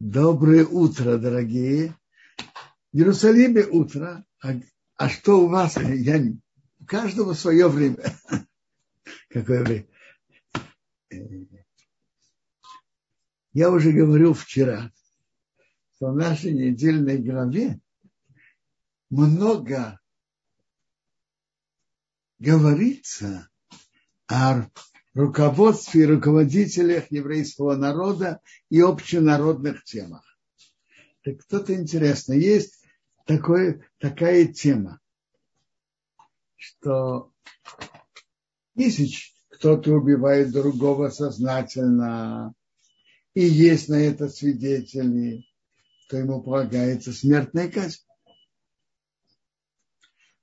Доброе утро, дорогие. В Иерусалиме утро, а, а что у вас? Я, у каждого свое время. Какое время? Я уже говорил вчера, что в нашей недельной главе много говорится о руководстве и руководителях еврейского народа и общенародных темах. Так кто-то интересно, есть такой, такая тема, что если кто-то убивает другого сознательно, и есть на это свидетели, то ему полагается смертная казнь.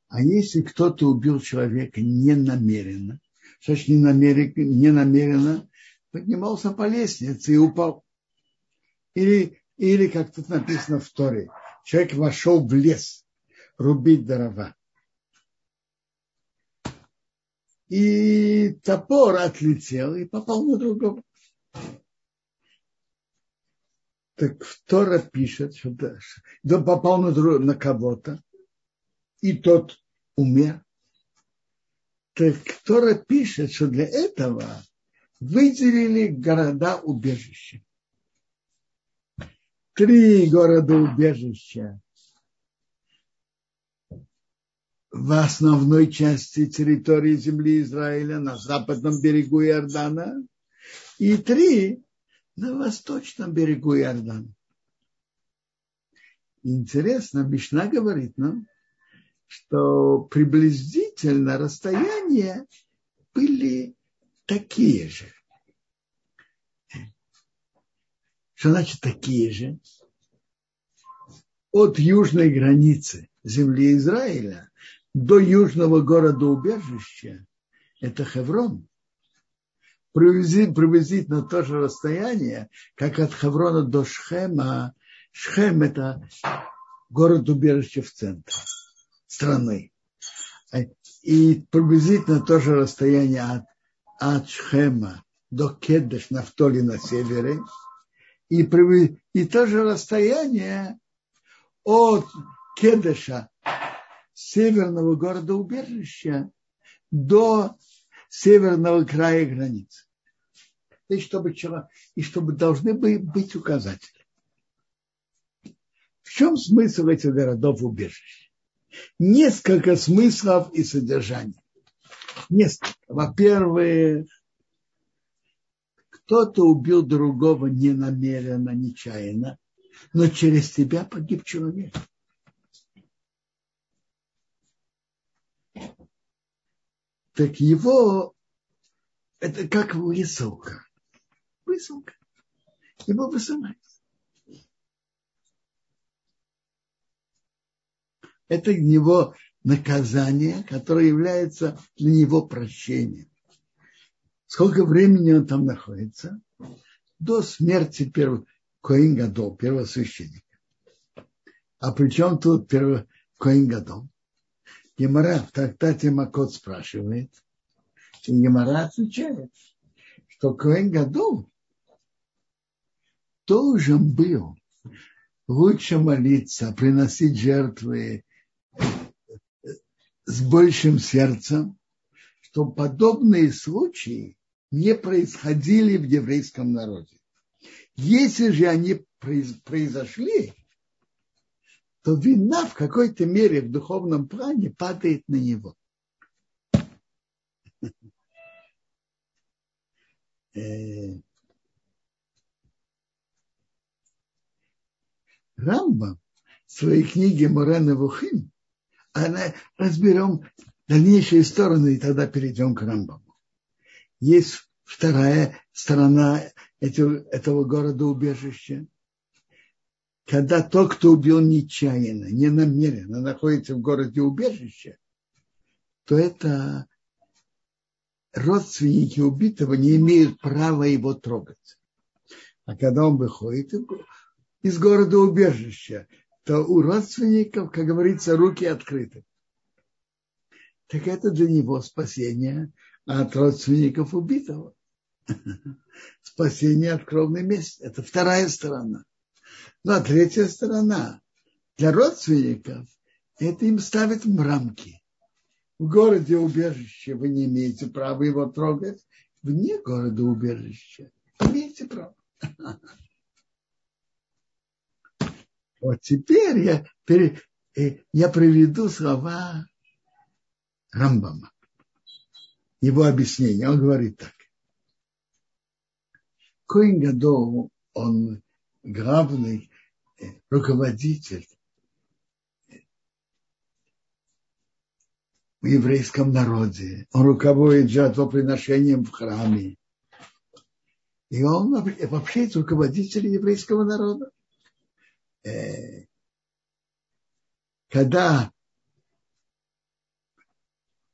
А если кто-то убил человека ненамеренно, не намеренно поднимался по лестнице и упал. Или, или как тут написано в Торе, человек вошел в лес рубить дрова. И топор отлетел и попал на другого. Так Тора пишет, что да, попал на, друг, на кого-то, и тот умер. Так Тора пишет, что для этого выделили города-убежища. Три города-убежища в основной части территории земли Израиля на западном берегу Иордана и три на восточном берегу Иордана. Интересно, Мишна говорит нам, что приблизительно расстояния были такие же. Что значит такие же? От южной границы земли Израиля до южного города убежища это Хеврон. Приблизительно то же расстояние, как от Хеврона до Шхема. Шхем это город убежища в центре страны. И приблизительно то же расстояние от, от Шхема до Кедеш, Нафтоли на севере. И, и то же расстояние от Кедеша, северного города убежища, до северного края границы. И чтобы, и чтобы должны быть указатели. В чем смысл этих городов убежища? Несколько смыслов и содержаний. Несколько. Во-первых, кто-то убил другого ненамеренно, нечаянно, но через тебя погиб человек. Так его, это как высылка. Высылка. Его высылают. Это для него наказание, которое является для него прощением. Сколько времени он там находится? До смерти первого Коин Гадол, первосвященника. А при чем тут первый Коин Гадол? Гемора в трактате Макот спрашивает, и Гемора отвечает, что Коин Гадол должен был лучше молиться, приносить жертвы с большим сердцем, что подобные случаи не происходили в еврейском народе. Если же они произошли, то вина в какой-то мере в духовном плане падает на него. Э, Рамба в своей книге Морена Вухим разберем дальнейшие стороны, и тогда перейдем к Рамбаму. Есть вторая сторона этого города-убежища. Когда тот, кто убил нечаянно, не намеренно, находится в городе убежища, то это родственники убитого не имеют права его трогать. А когда он выходит из города убежища, то у родственников, как говорится, руки открыты. Так это для него спасение от родственников убитого. Спасение от кровной мести. Это вторая сторона. Ну, а третья сторона для родственников это им ставит в рамки. В городе убежище вы не имеете права его трогать, вне города убежища имеете право. Вот теперь я, э, я приведу слова Рамбама. Его объяснение. Он говорит так. Коин Гадол, он главный э, руководитель в еврейском народе. Он руководит жертвоприношением в храме. И он вообще руководитель еврейского народа. Э, когда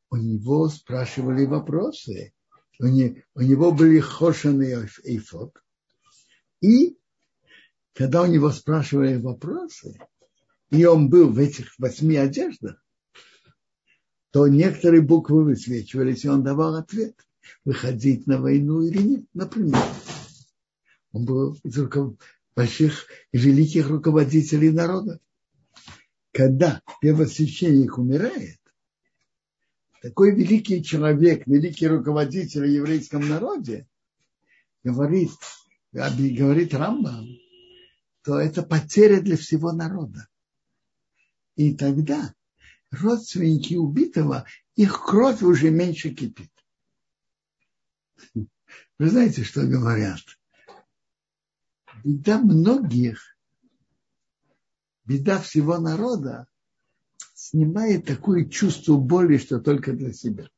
у него спрашивали вопросы, у него были хошаны эйфот, и когда у него спрашивали вопросы, и он был в этих восьми одеждах, то некоторые буквы высвечивались, и он давал ответ, выходить на войну или нет, например. Он был больших и великих руководителей народа. Когда первосвященник умирает, такой великий человек, великий руководитель в еврейском народе, говорит, говорит Рамбам, то это потеря для всего народа. И тогда родственники убитого, их кровь уже меньше кипит. Вы знаете, что говорят? Беда многих, беда всего народа снимает такое чувство боли, что только для себя.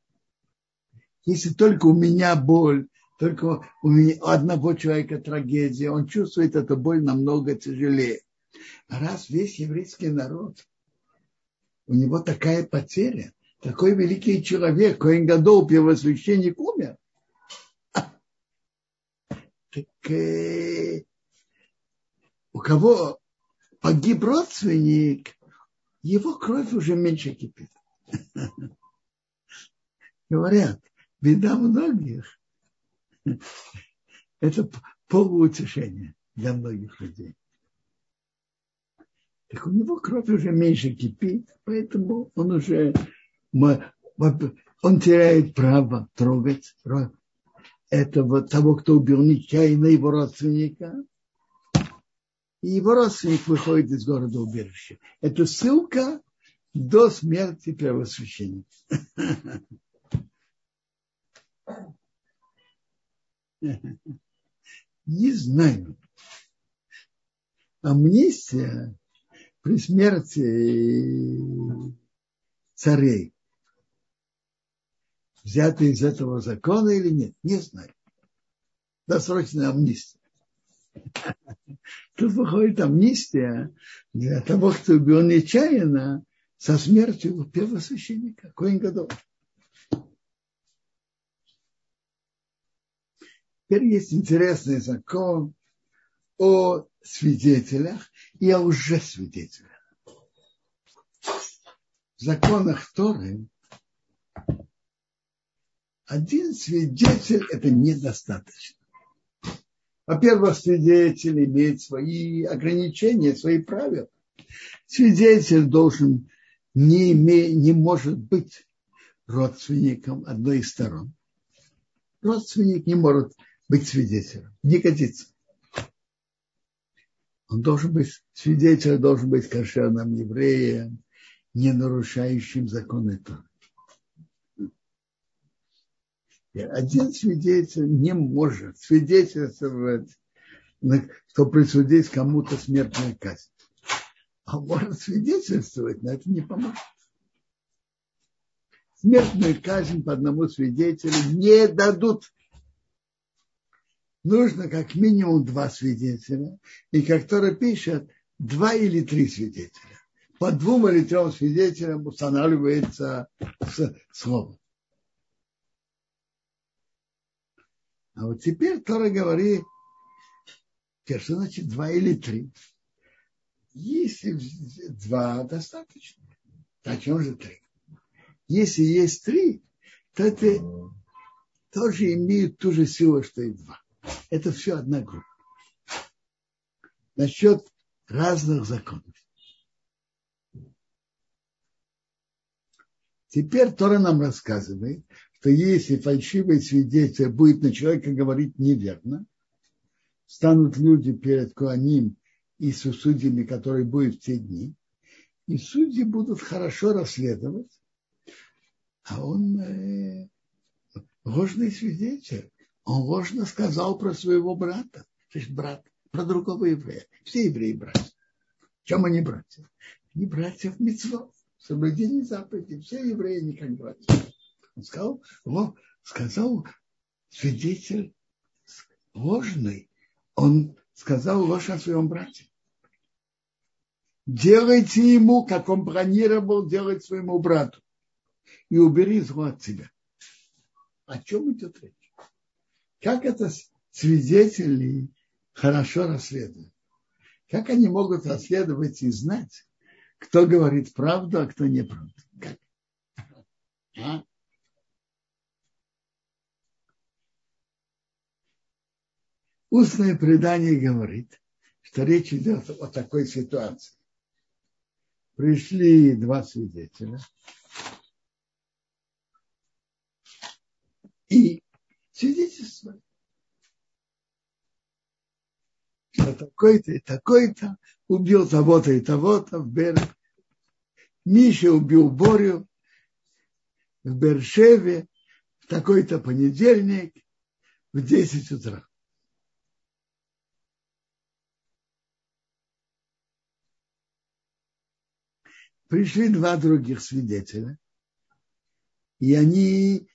Если только у меня боль, только у, меня, у одного человека трагедия, он чувствует эту боль намного тяжелее. Раз весь еврейский народ у него такая потеря, такой великий человек, Коин Гадол, первосвященник, умер. Так э, у кого погиб родственник, его кровь уже меньше кипит. Говорят, беда многих. Это полуутешение для многих людей так у него кровь уже меньше кипит, поэтому он уже он теряет право трогать этого, того, кто убил нечаянно его родственника. И его родственник выходит из города убежища. Это ссылка до смерти первосвященника. Не знаю. Амнистия при смерти царей взяты из этого закона или нет, не знаю. Досрочная амнистия. Тут выходит амнистия для того, кто убил нечаянно со смертью первосвященника, Коин Гадол. Теперь есть интересный закон о свидетелях и о лжесвидетелях. В законах Торы один свидетель – это недостаточно. Во-первых, свидетель имеет свои ограничения, свои правила. Свидетель должен не, име, не может быть родственником одной из сторон. Родственник не может быть свидетелем, не годится. Он должен быть, свидетель должен быть кошерным евреем, не нарушающим законы Торы. Один свидетель не может свидетельствовать, что присудить кому-то смертную казнь. А может свидетельствовать, но это не поможет. Смертную казнь по одному свидетелю не дадут нужно как минимум два свидетеля, и Тора пишет, два или три свидетеля. По двум или трем свидетелям устанавливается слово. А вот теперь Тора говорит, что значит два или три? Если два достаточно, то о чем же три? Если есть три, то это тоже имеют ту же силу, что и два. Это все одна группа. Насчет разных законов. Теперь Тора нам рассказывает, что если фальшивый свидетель будет на человека говорить неверно, станут люди перед Куаним и судьями, которые будут в те дни, и судьи будут хорошо расследовать, а он э, ложный свидетель. Он ложно сказал про своего брата. Значит, брат, про другого еврея. Все евреи братья. Чем они братья? Они братья в митцвот, в соблюдении заповедей. Все евреи не как братья. Сказал, о, сказал свидетель ложный. Он сказал ложь о своем брате. Делайте ему, как он планировал делать своему брату. И убери зло от себя. О чем идет речь? Как это свидетели хорошо расследуют? Как они могут расследовать и знать, кто говорит правду, а кто неправду? Как? А? Устное предание говорит, что речь идет о такой ситуации. Пришли два свидетеля и свидетельствовали. Что такой-то и такой-то убил того-то и того-то в Берег. Миша убил Борю в Бершеве в такой-то понедельник в 10 утра. Пришли два других свидетеля, и они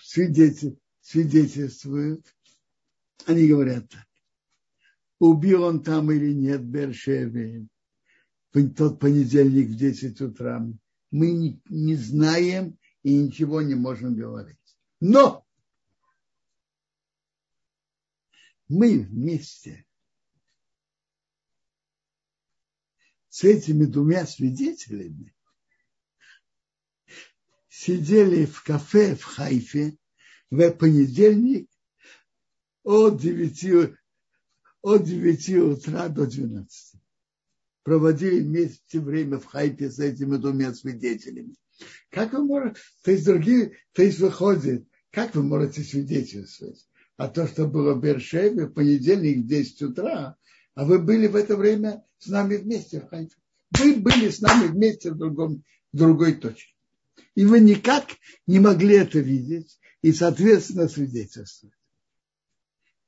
свидетель, свидетельствуют, они говорят так. Убил он там или нет Бершеве в тот понедельник в 10 утра. Мы не знаем и ничего не можем говорить. Но мы вместе с этими двумя свидетелями сидели в кафе в Хайфе в понедельник от 9, от 9 утра до 12. Проводили вместе время в хайпе с этими двумя свидетелями. Как вы можете, то есть другие, то есть выходит, как вы можете свидетельствовать? А то, что было в Бершеве в понедельник в 10 утра, а вы были в это время с нами вместе в хайпе. Вы были с нами вместе в, другом, в другой точке. И вы никак не могли это видеть, и, соответственно, свидетельствовать.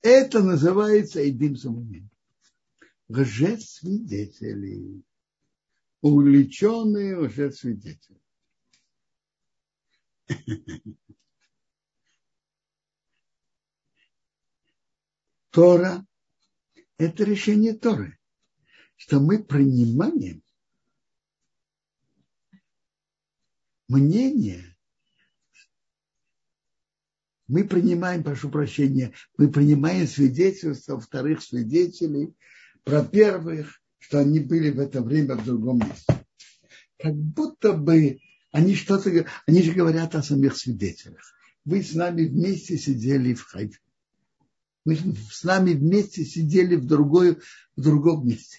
Это называется Эдим Самумин. Лжесвидетели. Увлеченные лжесвидетели. Тора – это решение Торы, что мы принимаем мнение мы принимаем, прошу прощения, мы принимаем свидетельство вторых свидетелей про первых, что они были в это время в другом месте. Как будто бы они что-то, они же говорят о самих свидетелях. Вы с нами вместе сидели в Хайфе. Мы с нами вместе сидели в, другой, в другом месте.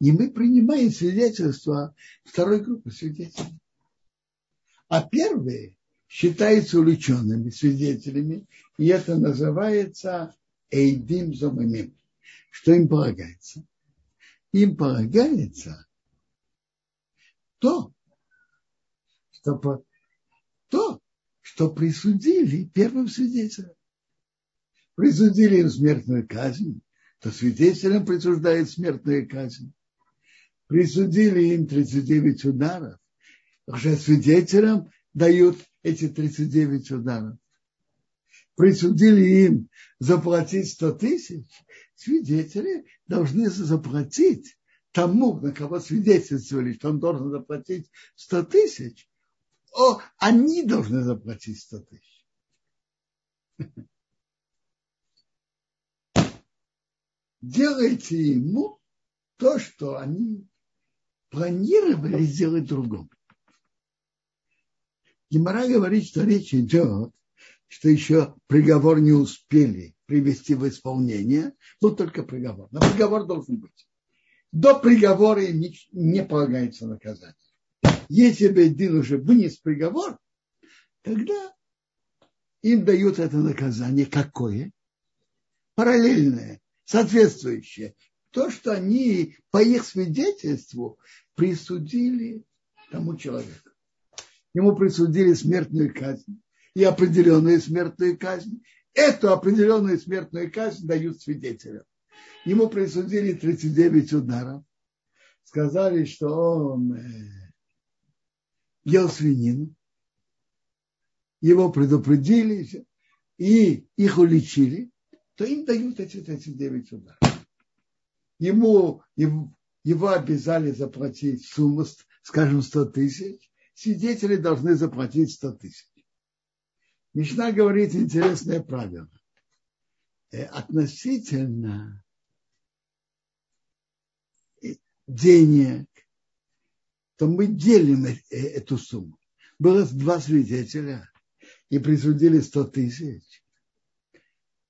И мы принимаем свидетельство второй группы свидетелей. А первые считаются увлеченными свидетелями, и это называется Эйдим Зомамим. Что им полагается? Им полагается то, что, то, что присудили первым свидетелям. Присудили им смертную казнь, то свидетелям присуждает смертную казнь. Присудили им 39 ударов, уже свидетелям дают эти 39 ударов. Присудили им заплатить 100 тысяч, свидетели должны заплатить тому, на кого свидетельствовали, что он должен заплатить 100 тысяч, о, они должны заплатить 100 тысяч. Делайте ему то, что они планировали сделать другому. Гемора говорит, что речь идет, что еще приговор не успели, привести в исполнение, был только приговор. Но приговор должен быть. До приговора им не, полагается наказание. Если Бейдин уже вынес приговор, тогда им дают это наказание. Какое? Параллельное, соответствующее. То, что они по их свидетельству присудили тому человеку. Ему присудили смертную казнь и определенную смертную казнь. Эту определенную смертную казнь дают свидетелям. Ему присудили 39 ударов. Сказали, что он э, ел свинину. Его предупредили и их уличили, то им дают эти 39 ударов. Ему, ему, его обязали заплатить сумму, скажем, 100 тысяч. Свидетели должны заплатить 100 тысяч. Мишна говорит интересное правило. Э, относительно денег, то мы делим э, эту сумму. Было два свидетеля и присудили 100 тысяч.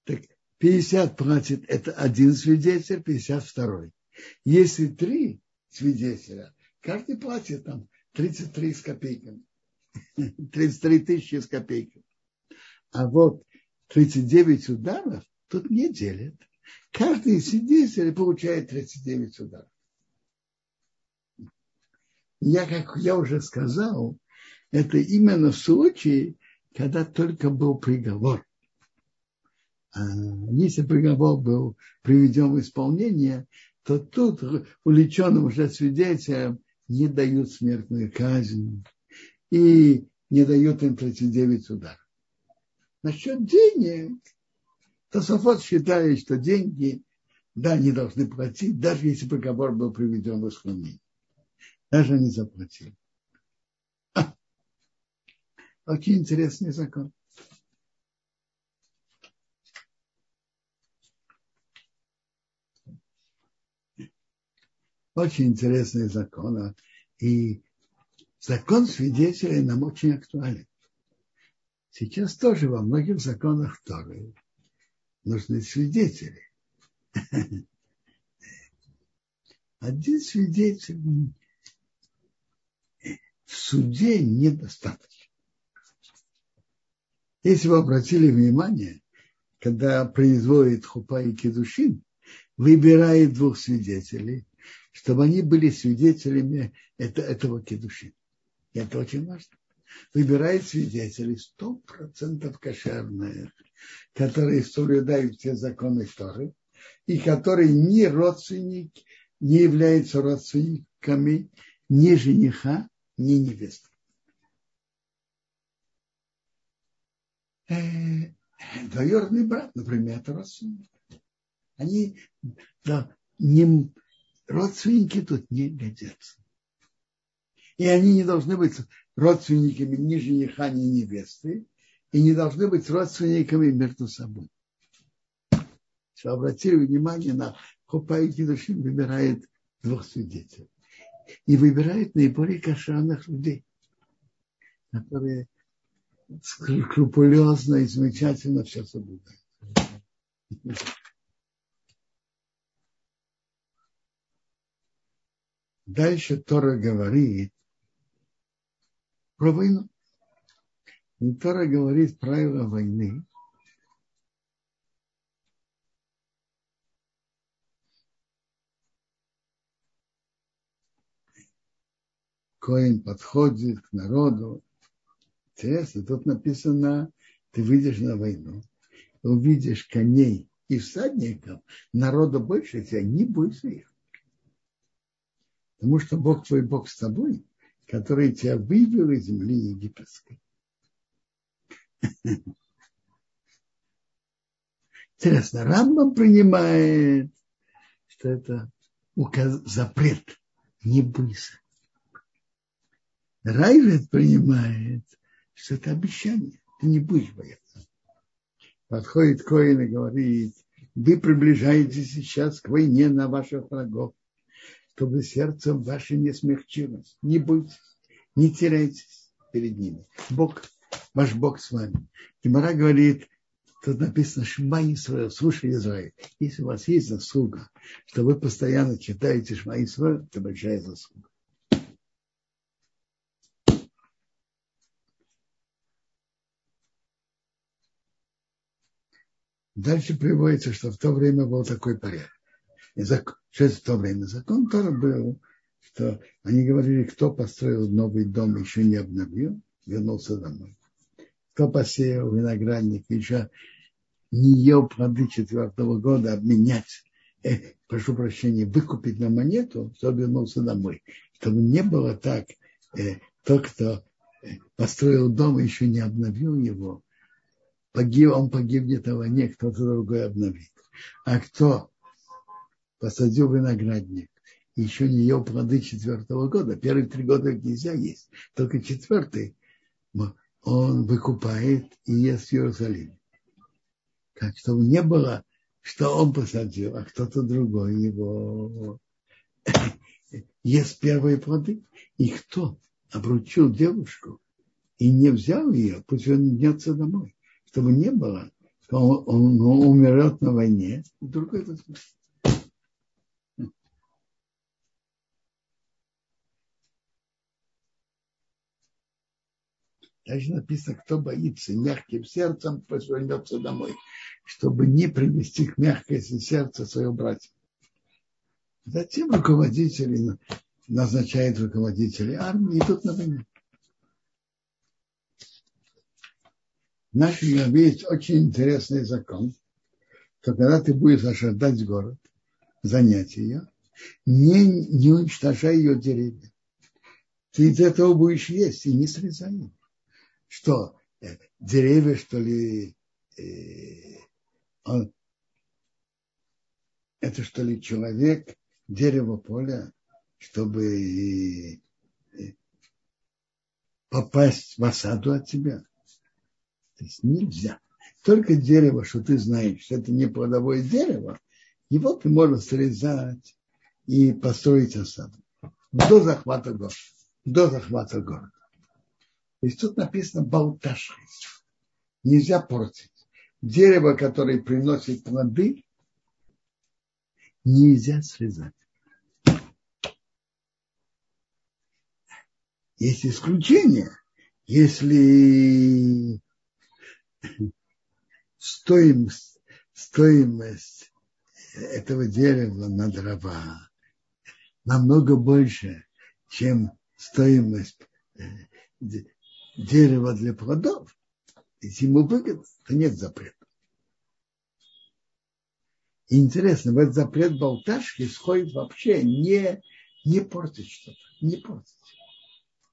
Так 50 платит это один свидетель, 50 второй. Если три свидетеля, каждый платит там 33 с копейками. 33 тысячи с копейками. А вот 39 ударов тут не делят. Каждый свидетель получает 39 ударов. Я, как я уже сказал, это именно случае, когда только был приговор. А если приговор был приведен в исполнение, то тут увлеченным уже свидетелям не дают смертную казнь и не дают им 39 ударов. Насчет денег, то Софот считает, что деньги, да, не должны платить, даже если приговор был приведен в исполнение. Даже не заплатили. А, очень интересный закон. Очень интересный закон. И закон свидетелей нам очень актуален. Сейчас тоже во многих законах Торы нужны свидетели. Один свидетель в суде недостаточно. Если вы обратили внимание, когда производит хупа и кедушин, выбирает двух свидетелей, чтобы они были свидетелями этого кедушина. И это очень важно выбирает свидетелей сто процентов кошерных, которые соблюдают все законы Торы, и которые не родственники, не являются родственниками ни жениха, ни невесты. Э, двоюродный брат, например, это родственник. Они да, не, родственники тут не годятся. И они не должны быть родственниками ни жениха, ни невесты, и не должны быть родственниками между собой. Что обратили внимание на Хопа и Кедушин выбирает двух свидетелей. И выбирает наиболее кошерных людей, которые скрупулезно и замечательно все соблюдают. Дальше Тора говорит, про войну. И Тора говорит правила войны. Коин подходит к народу. Интересно, тут написано, ты выйдешь на войну, увидишь коней и всадников, народа больше тебя, не бойся их. Потому что Бог твой Бог с тобой, который тебя вывел из земли египетской. Интересно, Рамбам принимает, что это указ, запрет, не бойся. Райвет принимает, что это обещание, ты не будешь бояться. Подходит Коин и говорит, вы приближаетесь сейчас к войне на ваших врагов чтобы сердце ваше не смягчилось. Не бойтесь, не теряйтесь перед ними. Бог, ваш Бог с вами. Гимара говорит, Тут написано Шма Исраил, слушай Израиль. Если у вас есть заслуга, что вы постоянно читаете Шма Исраиль, это большая заслуга. Дальше приводится, что в то время был такой порядок. Что в то время? Закон тоже был, что они говорили, кто построил новый дом, еще не обновил, вернулся домой. Кто посеял виноградник, еще не ел плоды четвертого года, обменять, э, прошу прощения, выкупить на монету, чтобы вернулся домой. Чтобы не было так, э, тот, кто построил дом, еще не обновил его, погиб, он погибнет в войне, кто-то другой обновит. А кто посадил виноградник, еще не ел плоды четвертого года, первые три года нельзя есть, только четвертый. Он выкупает и ест в Иерусалиме. Как чтобы не было, что он посадил, а кто-то другой его ест первые плоды. И кто обручил девушку и не взял ее, пусть он вернется домой чтобы не было, что он, он, он умрет на войне, вдруг это Дальше написано, кто боится мягким сердцем, пусть вернется домой, чтобы не привести к мягкости сердца своего брата. Затем руководители назначают руководителей армии и идут на войну. В нашей главе есть очень интересный закон, что когда ты будешь ожидать город, занять ее, не, не уничтожай ее деревья. Ты из этого будешь есть и не срезай их. Что, э, деревья, что ли, э, он, это что ли человек, дерево поля, чтобы попасть в осаду от тебя? То есть нельзя. Только дерево, что ты знаешь, что это не плодовое дерево, его ты можешь срезать и построить осаду. До захвата города. До захвата города. То есть тут написано болташи. Нельзя портить. Дерево, которое приносит плоды, нельзя срезать. Есть исключение. Если стоимость, стоимость этого дерева на дрова намного больше, чем стоимость дерева для плодов, если ему выгодно, то нет запрета. И интересно, в этот запрет болташки исходит вообще не, не портить что-то, не портить.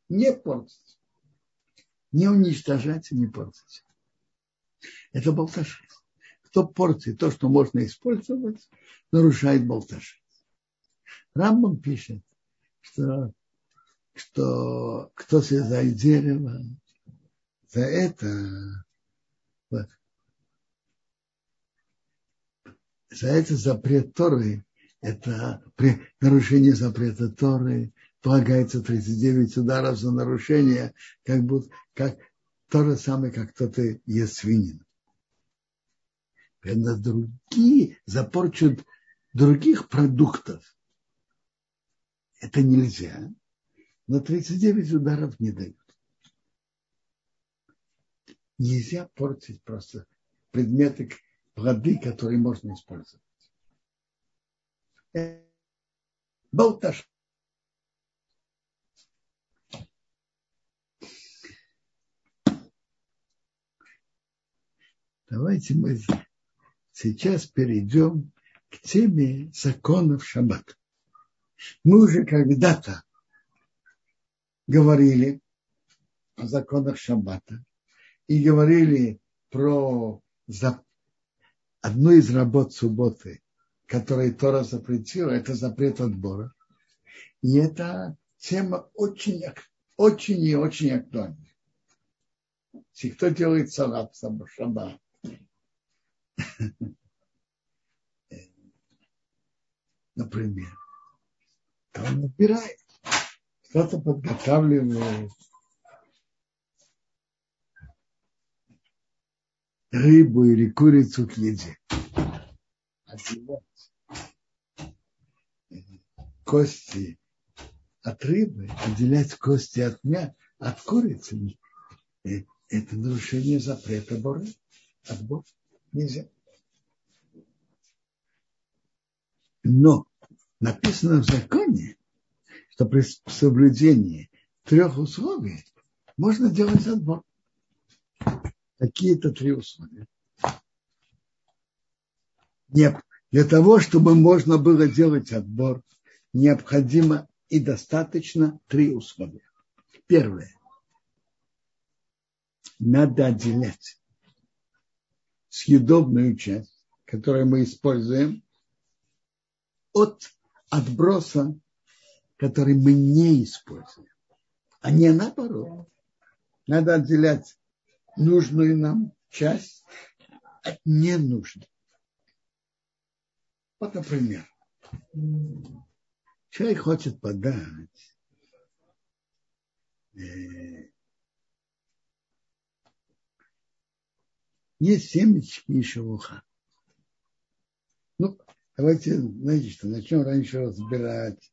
Не портить. Не уничтожать и не портить. Это болташи. Кто портит то, что можно использовать, нарушает болташи. Рамбам пишет, что, что кто срезает дерево, за это за это запрет Торы, это при нарушении запрета Торы полагается 39 ударов за нарушение, как будто как то же самое, как кто-то ест свинину. На другие, за порчу других продуктов это нельзя, но 39 ударов не дают. Нельзя портить просто предметы, плоды, которые можно использовать. Болташ. Давайте мы сейчас перейдем к теме законов шаббата. Мы уже когда-то говорили о законах шаббата и говорили про одну из работ субботы, которую Тора запретила, это запрет отбора. И эта тема очень, очень и очень актуальна. Если кто делает салат шаббат, например, то он набирает. Кто-то подготавливает рыбу или курицу к еде. Отделять кости от рыбы, отделять кости от мя, от курицы, это нарушение запрета Бога. От Бога нельзя. Но написано в законе, что при соблюдении трех условий можно делать отбор. Какие-то три условия. Нет, для того, чтобы можно было делать отбор, необходимо и достаточно три условия. Первое. Надо отделять съедобную часть, которую мы используем, от отброса, который мы не используем. А не наоборот. Надо отделять нужную нам часть от ненужной. Вот, например, человек хочет подать э, есть семечки и шелуха. Ну, давайте, знаете что, начнем раньше разбирать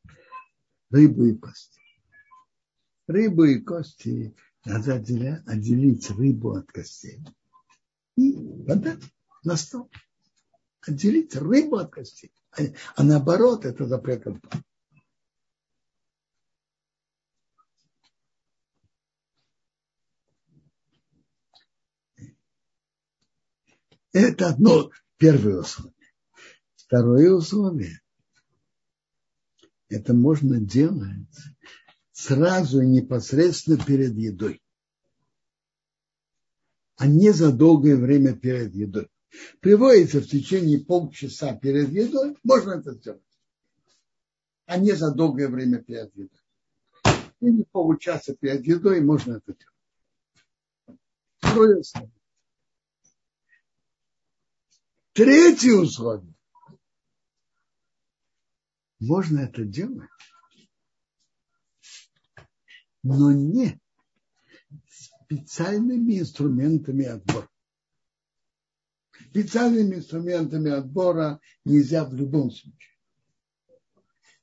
рыбу и кости. Рыбу и кости надо отделять, отделить рыбу от костей и подать на стол. Отделить рыбу от костей. А, а наоборот, это запрет Это одно, первое условие. Второе условие. Это можно делать сразу и непосредственно перед едой, а не за долгое время перед едой. Приводится в течение полчаса перед едой, можно это сделать, а не за долгое время перед едой. Или получаса перед едой можно это делать. Второе. Третье условие. Можно это делать, но не специальными инструментами отбора. Специальными инструментами отбора нельзя в любом случае.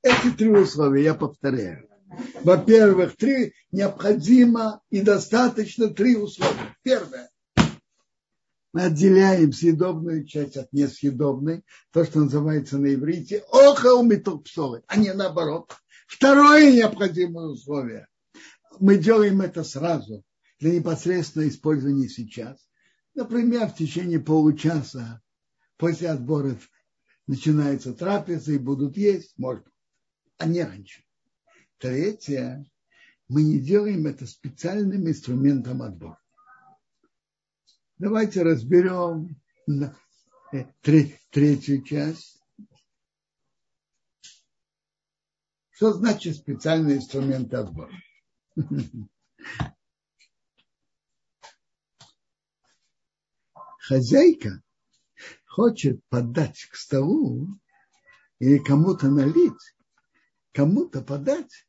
Эти три условия я повторяю. Во-первых, три необходимо и достаточно три условия. Первое мы отделяем съедобную часть от несъедобной, то, что называется на иврите охал псолы, а не наоборот. Второе необходимое условие. Мы делаем это сразу, для непосредственного использования сейчас. Например, в течение получаса после отбора начинается трапеза и будут есть, может, а не раньше. Третье, мы не делаем это специальным инструментом отбора. Давайте разберем э, третью часть. Что значит специальный инструмент отбора? Хозяйка хочет подать к столу или кому-то налить, кому-то подать.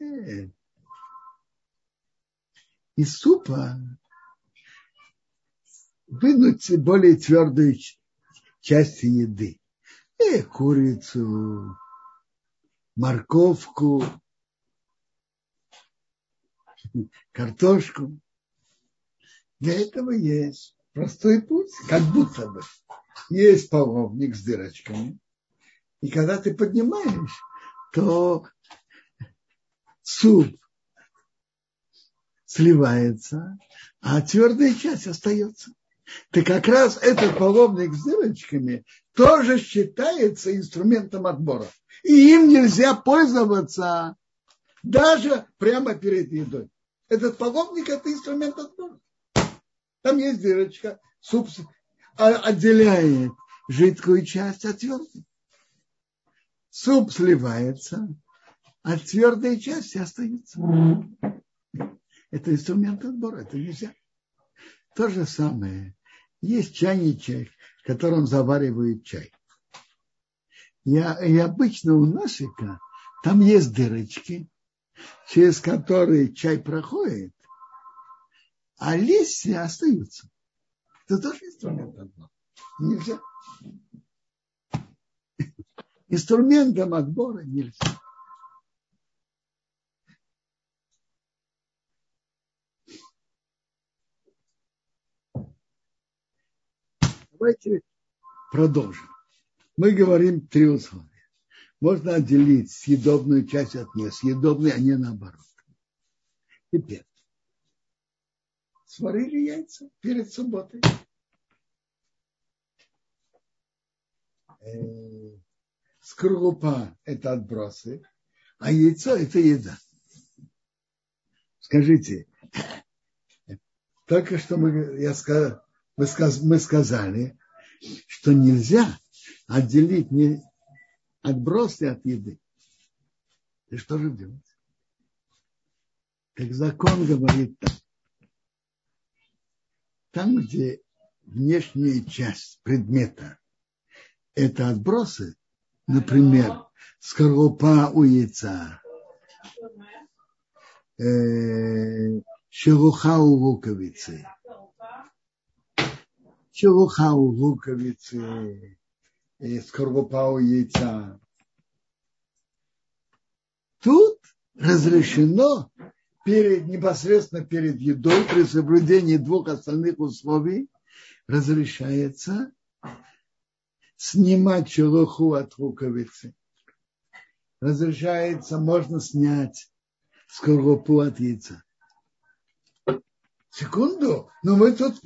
Э, из супа вынуть более твердую часть еды. И курицу, морковку, картошку. Для этого есть простой путь, как будто бы. Есть половник с дырочками. И когда ты поднимаешь, то суп сливается, а твердая часть остается. То как раз этот половник с дырочками тоже считается инструментом отбора. И им нельзя пользоваться даже прямо перед едой. Этот половник – это инструмент отбора. Там есть дырочка, суп отделяет жидкую часть от твердой. Суп сливается, а твердая часть остается. Это инструмент отбора, это нельзя. То же самое. Есть чайничек, в котором заваривают чай. И, и обычно у носика там есть дырочки, через которые чай проходит, а листья остаются. Это тоже инструмент отбора. Нельзя. Инструментом отбора нельзя. Давайте продолжим. Мы говорим три условия. Можно отделить съедобную часть от несъедобной, а не наоборот. Теперь. Сварили яйца перед субботой. Э, скорлупа – это отбросы, а яйцо – это еда. Скажите, только что мы, я сказал, мы, сказ, мы сказали, что нельзя отделить не отбросы от еды. И что же делать? Как закон говорит так. Там, где внешняя часть предмета – это отбросы, например, скорлупа у яйца, э, шелуха у луковицы, шелуха у луковицы, и скорлупа у яйца. Тут разрешено перед, непосредственно перед едой при соблюдении двух остальных условий разрешается снимать шелуху от луковицы. Разрешается, можно снять скорлупу от яйца. Секунду, но мы тут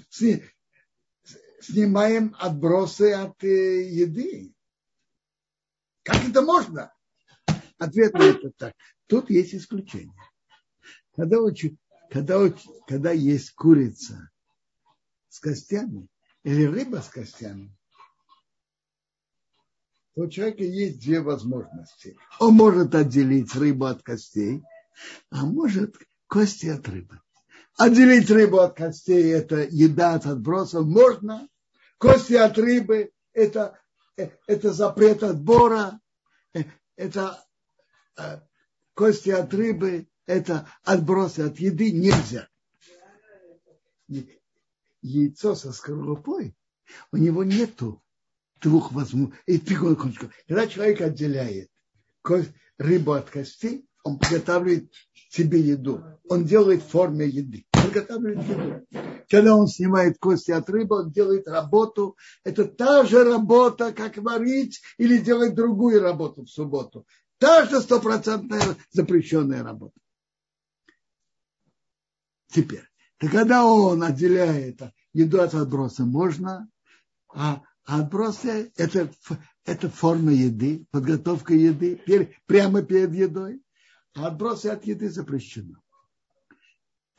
снимаем отбросы от э, еды. Как это можно? Ответ на это так. Тут есть исключение. Когда, когда, когда есть курица с костями или рыба с костями, то у человека есть две возможности. Он может отделить рыбу от костей, а может кости от рыбы. Отделить рыбу от костей – это еда от отбросов. Можно. Кости от рыбы – это, это запрет отбора. Это э, кости от рыбы – это отбросы от еды. Нельзя. Яйцо со скорлупой, у него нету двух возможностей. Когда человек отделяет рыбу от костей, он приготавливает себе еду. Он делает в форме еды. Приготавливает еду. Когда он снимает кости от рыбы, он делает работу. Это та же работа, как варить или делать другую работу в субботу. Та же стопроцентная запрещенная работа. Теперь, то когда он отделяет еду от отброса, можно, а отбросы это, это форма еды, подготовка еды прямо перед едой. А отбросы от еды запрещено.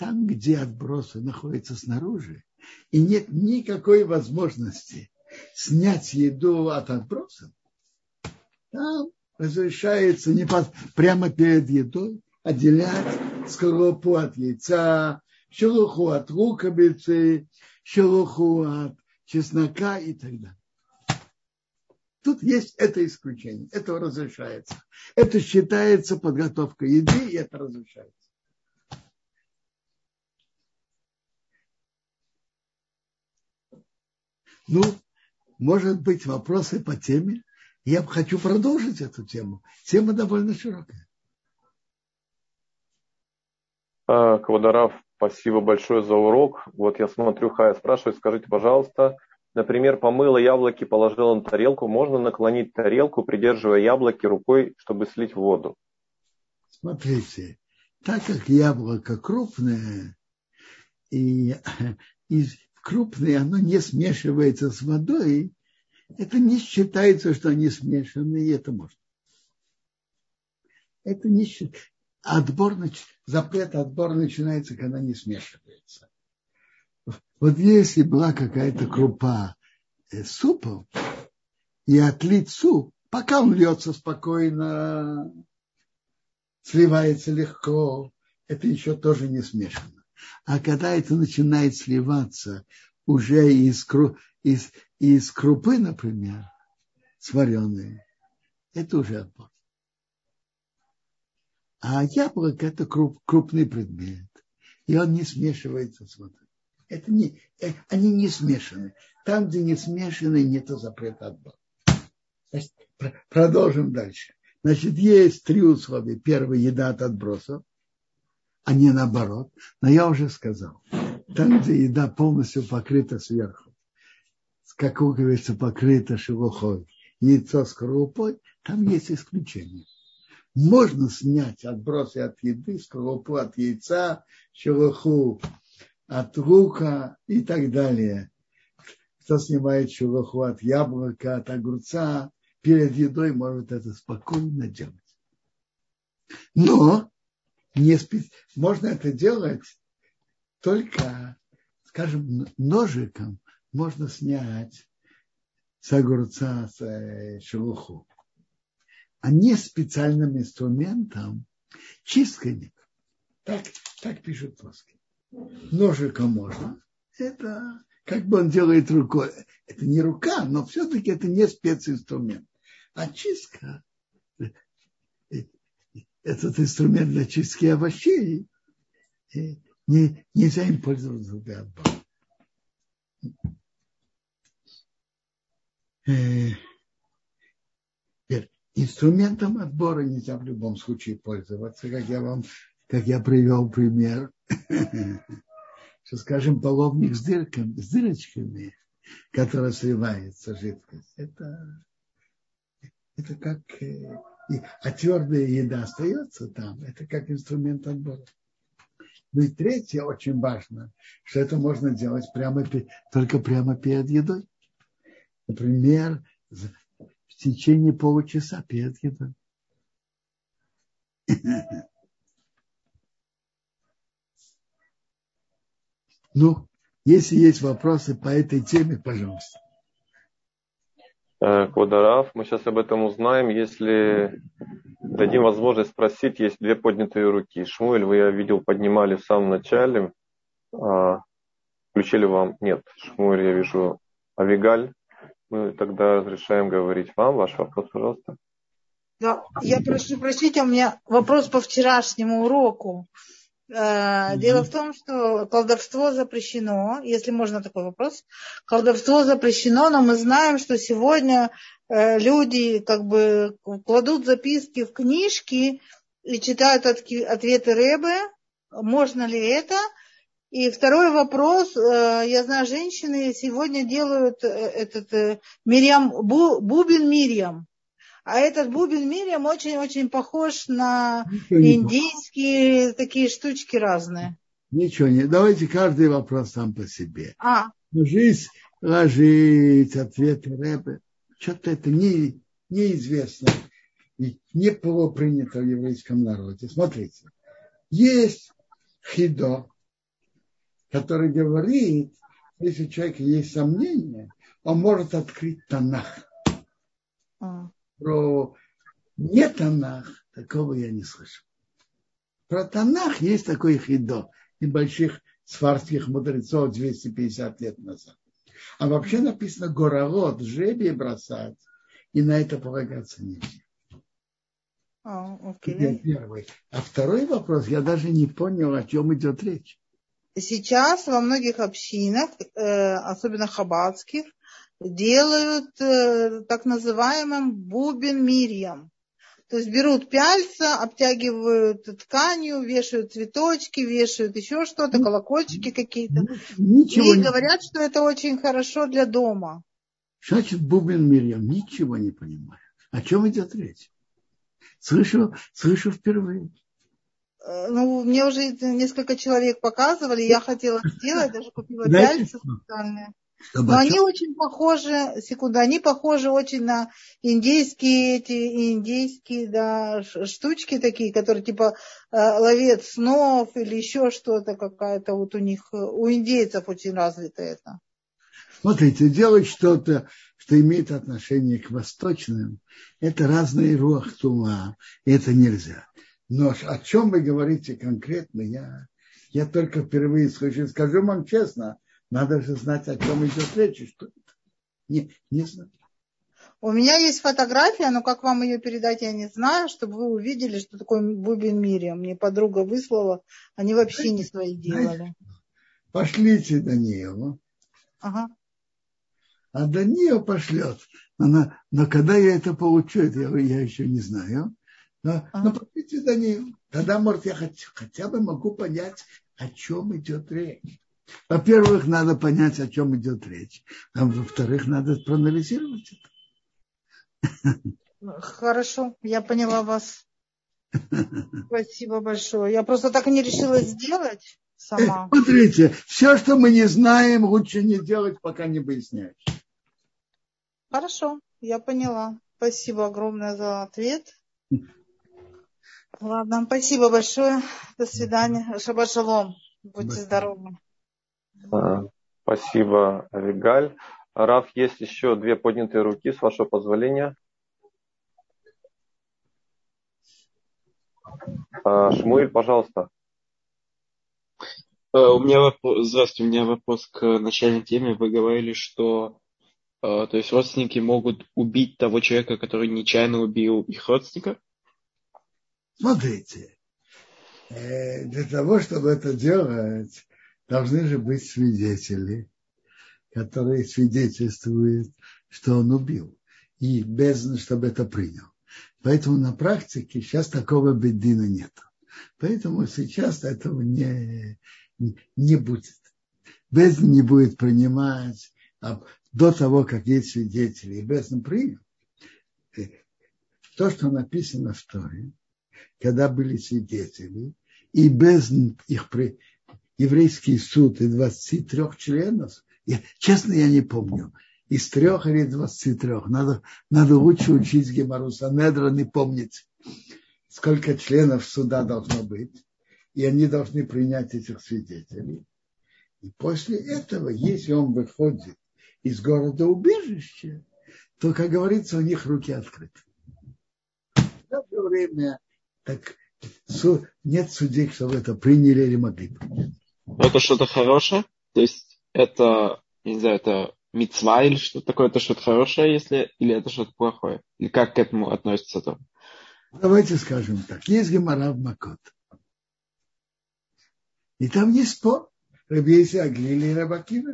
Там, где отбросы находятся снаружи, и нет никакой возможности снять еду от отбросов, там разрешается не под, прямо перед едой отделять скорлупу от яйца, шелуху от луковицы, шелуху от чеснока и так далее. Тут есть это исключение, это разрешается. Это считается подготовкой еды, и это разрешается. Ну, может быть, вопросы по теме. Я хочу продолжить эту тему. Тема довольно широкая. А, Квадарав, спасибо большое за урок. Вот я смотрю, Хая спрашивает, скажите, пожалуйста, Например, помыла яблоки, положила на тарелку. Можно наклонить тарелку, придерживая яблоки рукой, чтобы слить воду. Смотрите, так как яблоко крупное, и, и крупное, оно не смешивается с водой, это не считается, что они смешаны, и это можно. Это не отбор, запрет отбора начинается, когда не смешивается. Вот если была какая-то крупа э, супа, и отлить суп, пока он льется спокойно, сливается легко, это еще тоже не смешано. А когда это начинает сливаться уже из, из, из крупы, например, сваренные, это уже отбор. А яблоко – это круп, крупный предмет, и он не смешивается с водой. Это не, э, они не смешаны. Там, где не смешаны, нет запрета отбора. Значит, продолжим дальше. Значит, есть три условия. Первое – еда от отбросов, а не наоборот. Но я уже сказал, там, где еда полностью покрыта сверху, как говорится, покрыта шелухой, яйцо с крупой, там есть исключение. Можно снять отбросы от еды, скорлупу от яйца, шелуху от лука и так далее. Кто снимает шелуху от яблока, от огурца, перед едой может это спокойно делать. Но не спи... можно это делать только, скажем, ножиком можно снять с огурца с э, шелуху а не специальным инструментом, чисткой. Так, так пишут плоские. Ножиком можно. Это как бы он делает рукой. Это не рука, но все-таки это не специнструмент. А чистка, этот инструмент для чистки овощей, не, нельзя им пользоваться для отбора. инструментом отбора нельзя в любом случае пользоваться, как я вам, как я привел пример, что, скажем, половник с дырками, с дырочками, который сливается жидкость, это, это как, э, а твердая еда остается там, это как инструмент отбора. Ну и третье, очень важно, что это можно делать прямо, только прямо перед едой. Например, в течение получаса перед едой. Ну, если есть вопросы по этой теме, пожалуйста. Э, Квадарав, мы сейчас об этом узнаем. Если дадим возможность спросить, есть две поднятые руки. Шмуэль, вы, я видел, поднимали в самом начале. А, включили вам? Нет. Шмуэль, я вижу, Авигаль. Мы тогда разрешаем говорить вам. Ваш вопрос, пожалуйста. Да, я прошу прощения, у меня вопрос по вчерашнему уроку. Э, дело в том, что колдовство запрещено, если можно такой вопрос. Колдовство запрещено, но мы знаем, что сегодня э, люди как бы кладут записки в книжки и читают ответы Рэбе. Можно ли это? И второй вопрос. Э, я знаю, женщины сегодня делают этот Мирьям, бубен Мирьям. А этот бубен Мирьям очень-очень похож на индийские такие штучки разные. Ничего не. Давайте каждый вопрос сам по себе. А. Ложись, ложись, ответы рэбы. Что-то это не, неизвестно. И не было принято в еврейском народе. Смотрите. Есть хидо, который говорит, если у человека есть сомнения, он может открыть Танах. А. Про не Танах такого я не слышал. Про Танах есть такой хидо небольших сварских мудрецов 250 лет назад. А вообще написано горолот, жребий бросать, и на это полагаться нельзя. Oh, okay. первый. А второй вопрос, я даже не понял, о чем идет речь сейчас во многих общинах, э, особенно хабадских, делают э, так называемым бубен мирьям. То есть берут пяльца, обтягивают тканью, вешают цветочки, вешают еще что-то, ну, колокольчики какие-то. Ну, ничего и не... говорят, что это очень хорошо для дома. Значит, бубен мирьям, ничего не понимаю. О чем идет речь? Слышу, слышу впервые. Э, ну, мне уже несколько человек показывали, я хотела сделать, даже купила пяльцы специальные. Но они очень похожи, секунду, они похожи очень на индейские эти индейские да, штучки такие, которые типа э, ловец снов или еще что-то какая-то вот у них, у индейцев очень развито это. Смотрите, делать что-то, что имеет отношение к восточным, это разные рух тума, это нельзя. Но о чем вы говорите конкретно, я, я только впервые слышу. Скажу вам честно, надо же знать, о чем идет речь. Что это. Не, не знаю. У меня есть фотография, но как вам ее передать, я не знаю, чтобы вы увидели, что такое Бубин Мириам. Мне подруга выслала, они вообще не свои делали. пошлите Даниилу. Ага. А Даниил пошлет. Но, но когда я это получу, это я, я еще не знаю. Но, ага. но пошлите Даниилу. Тогда, может, я хотя, хотя бы могу понять, о чем идет речь. Во-первых, надо понять, о чем идет речь. А во-вторых, надо проанализировать это. Хорошо, я поняла вас. Спасибо большое. Я просто так и не решила сделать сама. Смотрите, все, что мы не знаем, лучше не делать, пока не выясняешь. Хорошо, я поняла. Спасибо огромное за ответ. Ладно, спасибо большое. До свидания. Шаббат шалом. Будьте здоровы. А, спасибо, Вигаль. Раф, есть еще две поднятые руки, с вашего позволения. А, Шмуэль, пожалуйста. Э, у меня вопрос, здравствуйте, у меня вопрос к начальной теме. Вы говорили, что э, то есть родственники могут убить того человека, который нечаянно убил их родственника? Смотрите, э, для того, чтобы это делать, должны же быть свидетели, которые свидетельствуют, что он убил. И без, чтобы это принял. Поэтому на практике сейчас такого бедина нет. Поэтому сейчас этого не, не будет. Без не будет принимать а до того, как есть свидетели. И без принял. То, что написано в Торе, когда были свидетели, и без их. Еврейский суд и 23 членов, я, честно, я не помню, из трех или двадцати трех. Надо, надо лучше учить Гемару Санедрон и помнить, сколько членов суда должно быть. И они должны принять этих свидетелей. И после этого, если он выходит из города убежища, то, как говорится, у них руки открыты. В то время так, нет судей, чтобы это приняли или могли принять. Это что-то хорошее? То есть это, не знаю, это мецва или что-то такое, это что-то хорошее, если, или это что-то плохое? Или как к этому относится то? Давайте скажем так. Есть Гемара в Макот. И там есть спор. Рабейси Аглили и Рабакива.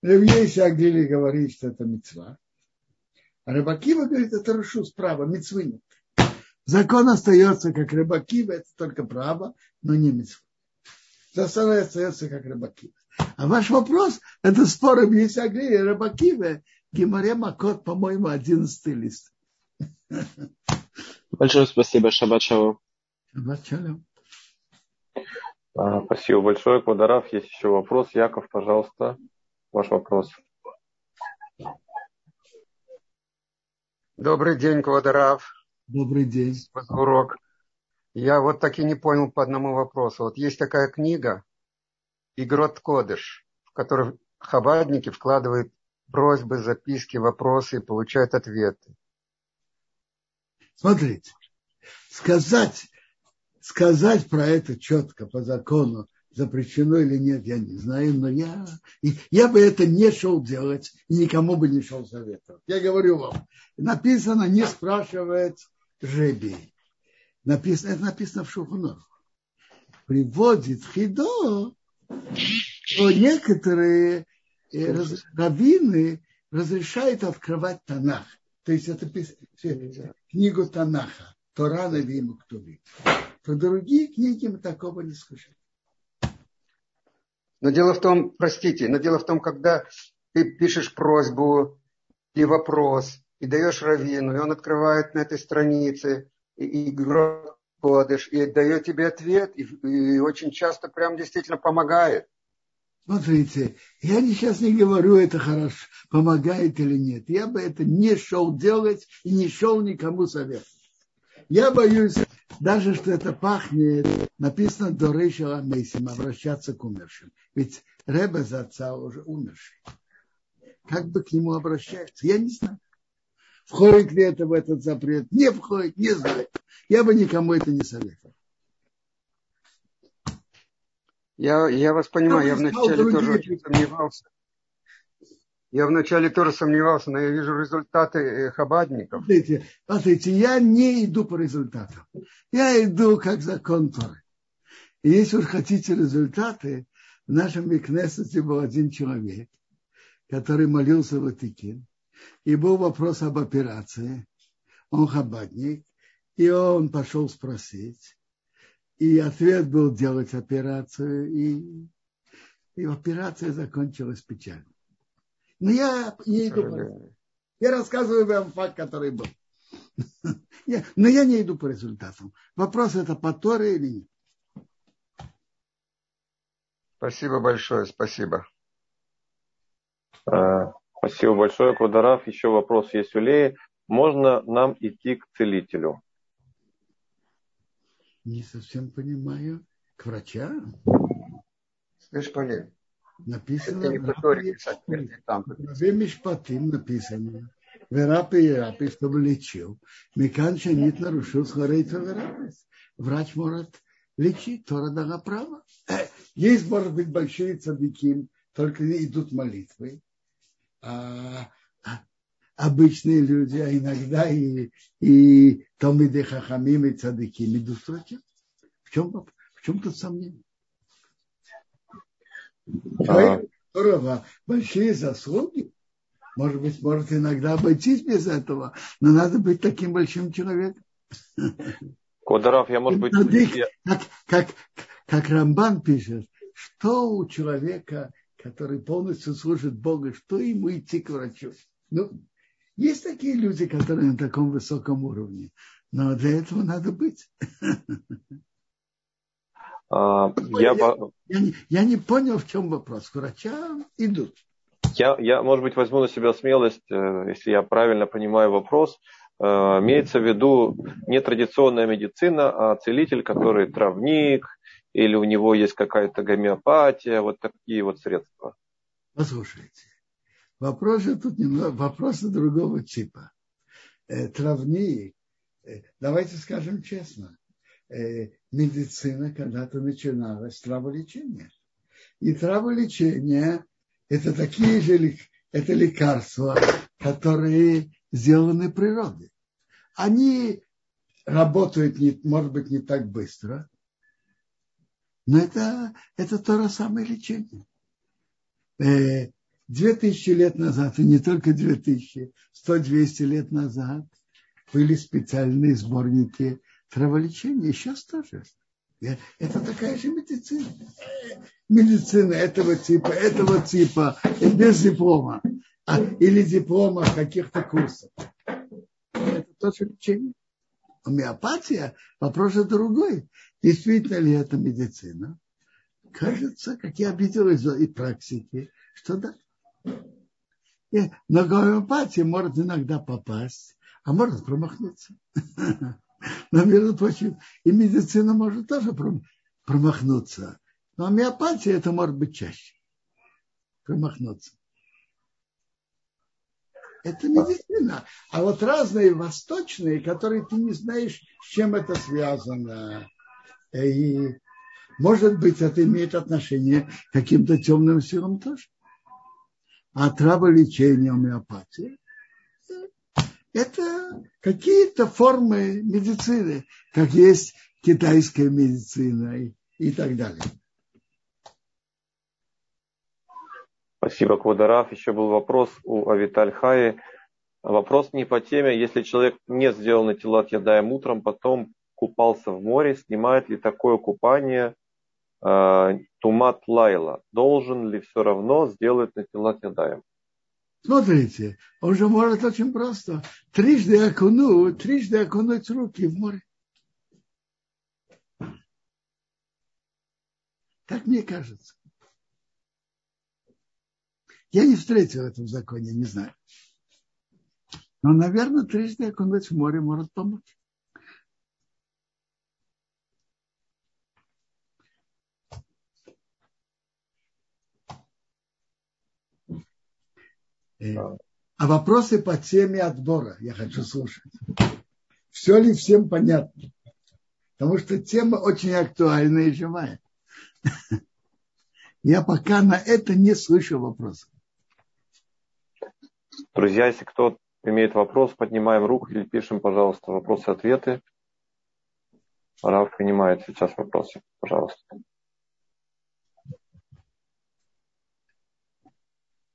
Рабейси Аглили говорит, что это мецва. А Рабакива говорит, это рушу справа, мецвы нет. Закон остается как Рабакива, это только право, но не мецва. Засара остается как Рабакива. А ваш вопрос, это спор об Исагли и Рабакиве, Гимаре Макот, по-моему, одиннадцатый лист. Большое спасибо, Шаббат Шалом. Шаббат Шалом. А, спасибо большое, Квадарав. Есть еще вопрос. Яков, пожалуйста, ваш вопрос. Добрый день, Квадарав. Добрый день. Урок. Я вот так и не понял по одному вопросу. Вот есть такая книга Игрот Кодыш, в который хабадники вкладывают просьбы, записки, вопросы и получают ответы. Смотрите, сказать, сказать про это четко по закону, запрещено или нет, я не знаю, но я, я бы это не шел делать и никому бы не шел советовать. Я говорю вам, написано не спрашивать жребий. Написано, это написано в Шухунах. Приводит хидо что некоторые э, раввины разрешают открывать Танах. То есть это книгу Танаха, Торана Виму Ктуби. Про другие книги мы такого не слышали. Но дело в том, простите, но дело в том, когда ты пишешь просьбу или вопрос, и даешь раввину, и он открывает на этой странице, и, и дает тебе ответ, и, и очень часто прям действительно помогает. Смотрите, я сейчас не говорю, это хорошо, помогает или нет. Я бы это не шел делать и не шел никому советовать. Я боюсь, даже что это пахнет, написано до Рейшела Мейсим, обращаться к умершим. Ведь Ребе за отца уже умерший. Как бы к нему обращаться? Я не знаю. Входит ли это в этот запрет? Не входит, не знаю. Я бы никому это не советовал. Я, я вас понимаю, я, вначале тоже очень сомневался. Я вначале тоже сомневался, но я вижу результаты э, хабадников. Смотрите, смотрите, я не иду по результатам. Я иду как закон Торы. И если уж хотите результаты, в нашем Викнесете был один человек, который молился в Атикин, и был вопрос об операции. Он хабадник, и он пошел спросить. И ответ был делать операцию, и, и операция закончилась печально. Но я не иду по Я рассказываю вам факт, который был. Но я не иду по результатам. Вопрос это по Торе или нет. Спасибо большое, спасибо. Спасибо большое, Квадараф. Еще вопрос есть у Леи. Можно нам идти к целителю? Не совсем понимаю. К врачам? Слышь, Полин, написано... Это не в Торе там. Мишпатим написано. Верапи и рапи, чтобы лечил. Микан нет нарушил схорейца верапис. Врач может лечить, Тора дала право. Есть, может быть, большие цадыки, только идут молитвы. А, а обычные люди, а иногда и, и Томиды Хахамим и цадыки врачам. В чем, в чем тут сомнение? Человек, у которого большие заслуги, может быть, может иногда обойтись без этого, но надо быть таким большим человеком. Квадраф, я, может быть... Как, как, как Рамбан пишет, что у человека, который полностью служит Богу, что ему идти к врачу? Ну, есть такие люди, которые на таком высоком уровне, но для этого надо быть. А, я, я, я, не, я не понял, в чем вопрос. К врачам идут. Я, я, может быть, возьму на себя смелость, э, если я правильно понимаю вопрос. Э, имеется в виду не традиционная медицина, а целитель, который травник, или у него есть какая-то гомеопатия, вот такие вот средства. Послушайте, вопрос тут немного, вопросы другого типа. Э, травник, давайте скажем честно, медицина когда-то начиналась с траволечения. И траволечение – это такие же это лекарства, которые сделаны природой. Они работают, не, может быть, не так быстро, но это, это то же самое лечение. Э, две тысячи лет назад, и не только две тысячи, сто, двести лет назад были специальные сборники траволечение сейчас тоже. Это такая же медицина. Медицина этого типа, этого типа, без диплома. А, или диплома каких-то курсов. Это тоже лечение. Гомеопатия, вопрос же другой. Действительно ли это медицина? Кажется, как я видел из и практики, что да. Но гомеопатия может иногда попасть, а может промахнуться. Но, между прочим, и медицина может тоже промахнуться. Но миопатия это может быть чаще. Промахнуться. Это медицина. А вот разные восточные, которые ты не знаешь, с чем это связано. И, может быть, это имеет отношение к каким-то темным силам тоже. А траволечение, миопатия это какие-то формы медицины, как есть китайская медицина и так далее. Спасибо, Квадараф. Еще был вопрос у Авиталь Хаи. Вопрос не по теме. Если человек не сделал на тела ядаем утром, потом купался в море, снимает ли такое купание э, Тумат Лайла? Должен ли все равно сделать на тела ядаем? Смотрите, он же может очень просто. Трижды окуну, трижды окунуть руки в море. Так мне кажется. Я не встретил это в законе, не знаю. Но, наверное, трижды окунуть в море может помочь. А вопросы по теме отбора я хочу слушать. Все ли всем понятно? Потому что тема очень актуальная и живая. Я пока на это не слышу вопросов. Друзья, если кто имеет вопрос, поднимаем руку или пишем, пожалуйста, вопросы-ответы. Рав принимает сейчас вопросы. Пожалуйста.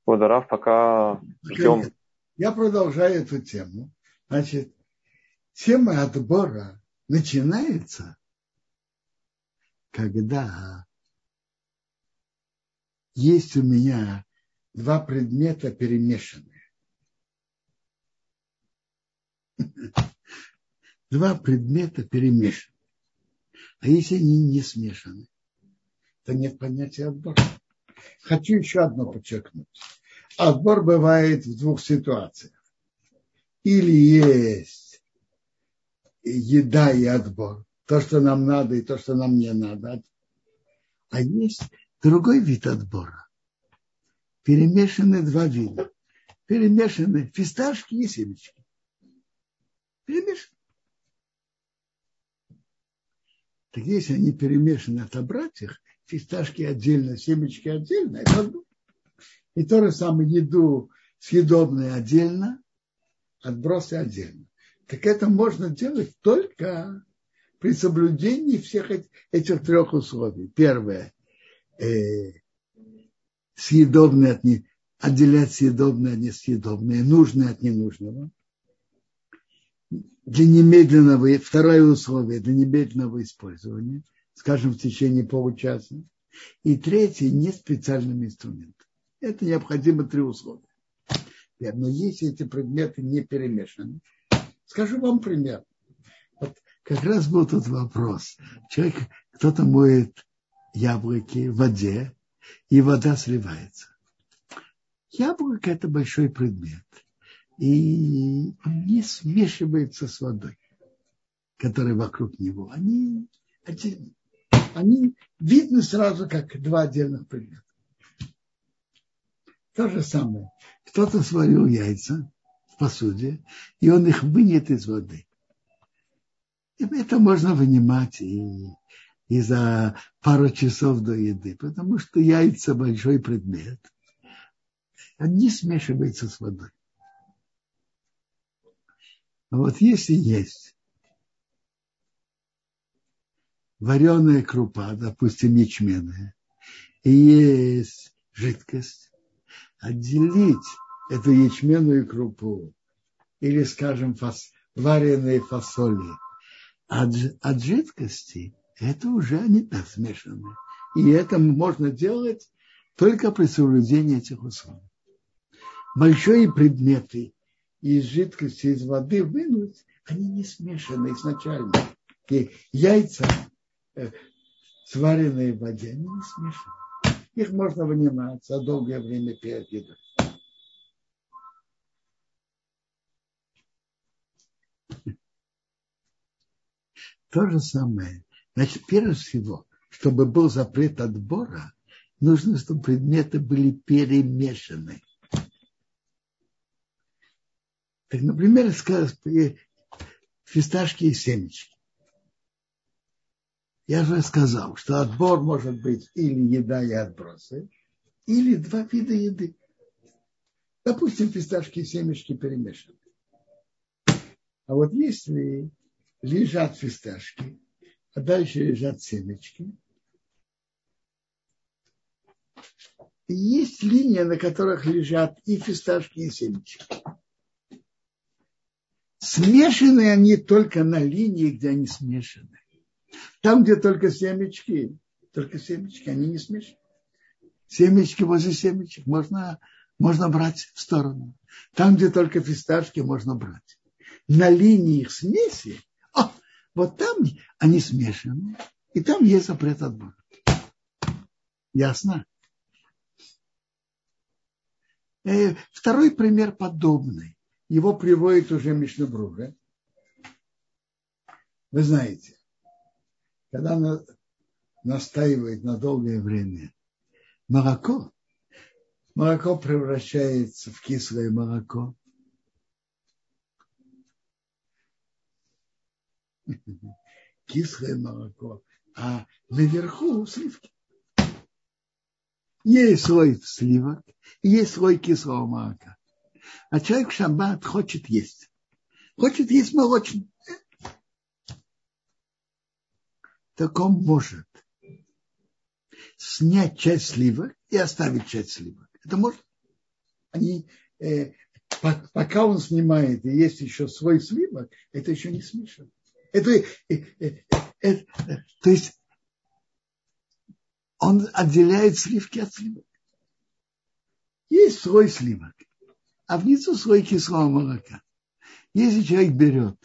Водорав, пока ждем. Я продолжаю эту тему. Значит, тема отбора начинается, когда есть у меня два предмета перемешанные. Два предмета перемешаны. А если они не смешаны, то нет понятия отбора. Хочу еще одно подчеркнуть. Отбор бывает в двух ситуациях. Или есть еда и отбор. То, что нам надо, и то, что нам не надо. А есть другой вид отбора. Перемешаны два вида. Перемешаны фисташки и семечки. Перемешаны. Так если они перемешаны, отобрать их, фисташки отдельно, семечки отдельно, это отбор. И то же самое еду съедобное отдельно, отбросы отдельно. Так это можно делать только при соблюдении всех этих трех условий. Первое э, съедобное от не, отделять съедобное от несъедобное, нужное от ненужного. Для немедленного, второе условие для немедленного использования, скажем, в течение получаса. И третье, не специальным инструментом. Это необходимо три условия. Но если эти предметы не перемешаны, скажу вам пример. Вот как раз был тут вопрос. Человек, кто-то моет яблоки в воде, и вода сливается. Яблоко – это большой предмет. И не смешивается с водой, которая вокруг него. Они отдельно. Они видны сразу, как два отдельных предмета. То же самое. Кто-то сварил яйца в посуде, и он их вынет из воды. И это можно вынимать и, и за пару часов до еды, потому что яйца большой предмет. Они смешиваются с водой. А вот если есть вареная крупа, допустим, ячменная, и есть жидкость, отделить эту ячменную крупу или, скажем, фас, вареные фасоли от, от жидкости, это уже они так смешаны. И это можно делать только при соблюдении этих условий. Большие предметы из жидкости, из воды вынуть, они не смешаны изначально. И яйца, э, сваренные в воде, они не смешаны. Их можно вынимать за долгое время перед едой. То же самое. Значит, прежде всего, чтобы был запрет отбора, нужно, чтобы предметы были перемешаны. Так, например, фисташки и семечки. Я же сказал, что отбор может быть или еда и отбросы, или два вида еды. Допустим, фисташки и семечки перемешаны. А вот если лежат фисташки, а дальше лежат семечки, есть линия, на которых лежат и фисташки, и семечки. Смешаны они только на линии, где они смешаны. Там, где только семечки, только семечки, они не смешаны. Семечки возле семечек можно, можно брать в сторону. Там, где только фисташки, можно брать. На линии их смеси, о, вот там они смешаны, и там есть запрет отбора. Ясно? Э, второй пример подобный. Его приводит уже Мишнабруга. Вы знаете, когда она настаивает на долгое время молоко, молоко превращается в кислое молоко. Кислое молоко, а наверху сливки. Есть слой сливок, есть слой кислого молока. А человек в шаббат хочет есть. Хочет есть молочный. так он может снять часть сливок и оставить часть сливок. Это может. Они, э, пока он снимает и есть еще свой сливок, это еще не смешано. Это, э, э, э, э, то есть он отделяет сливки от сливок. Есть свой сливок, а внизу свой кислого молока. Если человек берет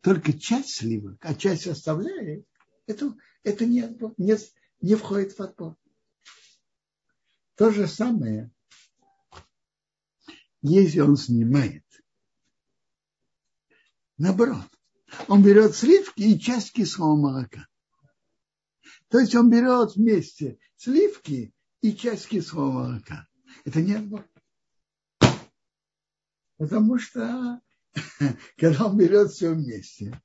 только часть сливок, а часть оставляет, это, это не, не, не входит в отбор. То же самое, если он снимает. Наоборот, он берет сливки и часть кислого молока. То есть он берет вместе сливки и часть кислого молока. Это не отбор. Потому что когда он берет все вместе,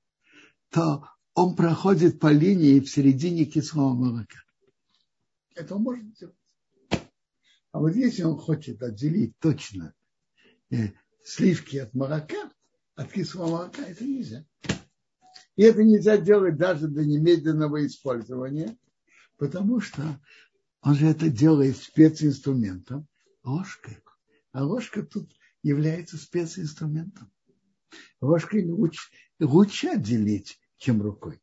то он проходит по линии в середине кислого молока. Это он может сделать. А вот если он хочет отделить точно э, сливки от молока, от кислого молока, это нельзя. И это нельзя делать даже до немедленного использования, потому что он же это делает специнструментом, ложкой. А ложка тут является специнструментом. Ложкой лучше, лучше отделить, чем рукой.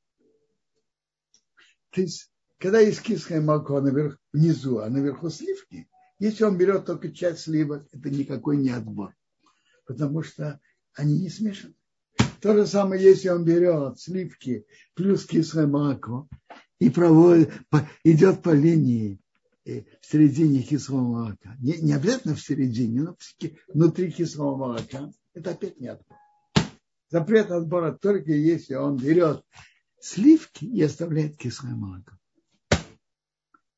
То есть, когда есть кислое молоко наверх, внизу, а наверху сливки, если он берет только часть сливок, это никакой не отбор. Потому что они не смешаны. То же самое, если он берет сливки плюс кислое молоко и проводит, идет по линии в середине кислого молока. Не, не обязательно в середине, но внутри кислого молока. Это опять не отбор. Запрет отбора только если он берет сливки и оставляет кислое молоко.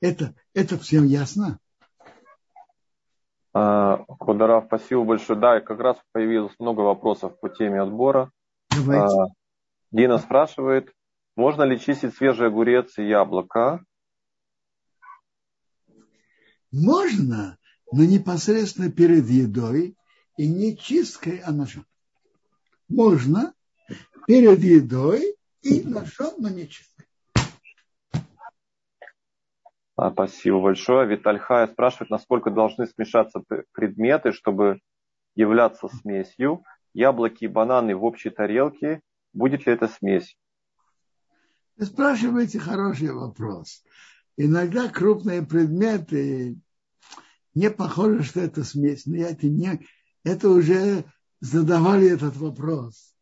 Это, это всем ясно? Кударав, спасибо большое. Да, как раз появилось много вопросов по теме отбора. Давайте. А, Дина спрашивает, можно ли чистить свежий огурец и яблоко? Можно, но непосредственно перед едой и не чисткой, а ножом. Можно перед едой и ножом, но не чисткой. А, спасибо большое. Виталь Хая спрашивает, насколько должны смешаться предметы, чтобы являться смесью яблоки и бананы в общей тарелке, будет ли это смесь? Вы спрашиваете хороший вопрос. Иногда крупные предметы не похоже, что это смесь. Но это, не, это уже задавали этот вопрос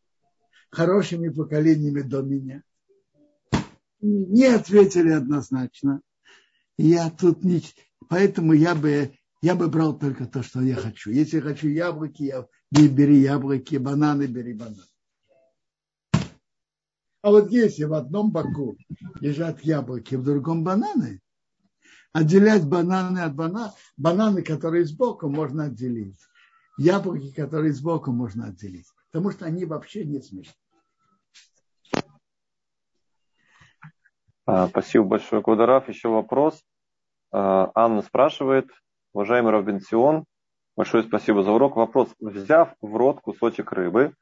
хорошими поколениями до меня. Не ответили однозначно. Я тут не... Поэтому я бы, я бы брал только то, что я хочу. Если я хочу яблоки, я бери яблоки, бананы, бери бананы. А вот если в одном боку лежат яблоки, в другом бананы, отделять бананы от банана, бананы, которые сбоку, можно отделить. Яблоки, которые сбоку, можно отделить. Потому что они вообще не смешны. А, спасибо большое, Кударав. Еще вопрос. А, Анна спрашивает, уважаемый Равбенсион, Большое спасибо за урок. Вопрос. Взяв в рот кусочек рыбы,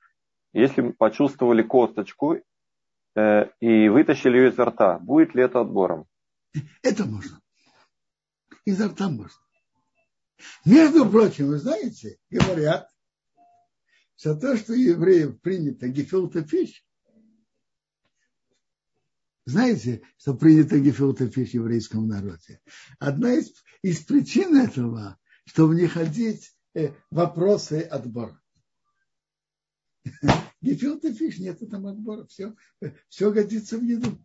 если почувствовали косточку и вытащили ее изо рта, будет ли это отбором? Это можно. Изо рта можно. Между прочим, вы знаете, говорят, что то, что евреев принято гефилта фиш, знаете, что принято гефилта фиш в еврейском народе? Одна из, из причин этого чтобы не ходить э, вопросы отбора. Гефилта фиш, нет там отбора, все, все годится в еду.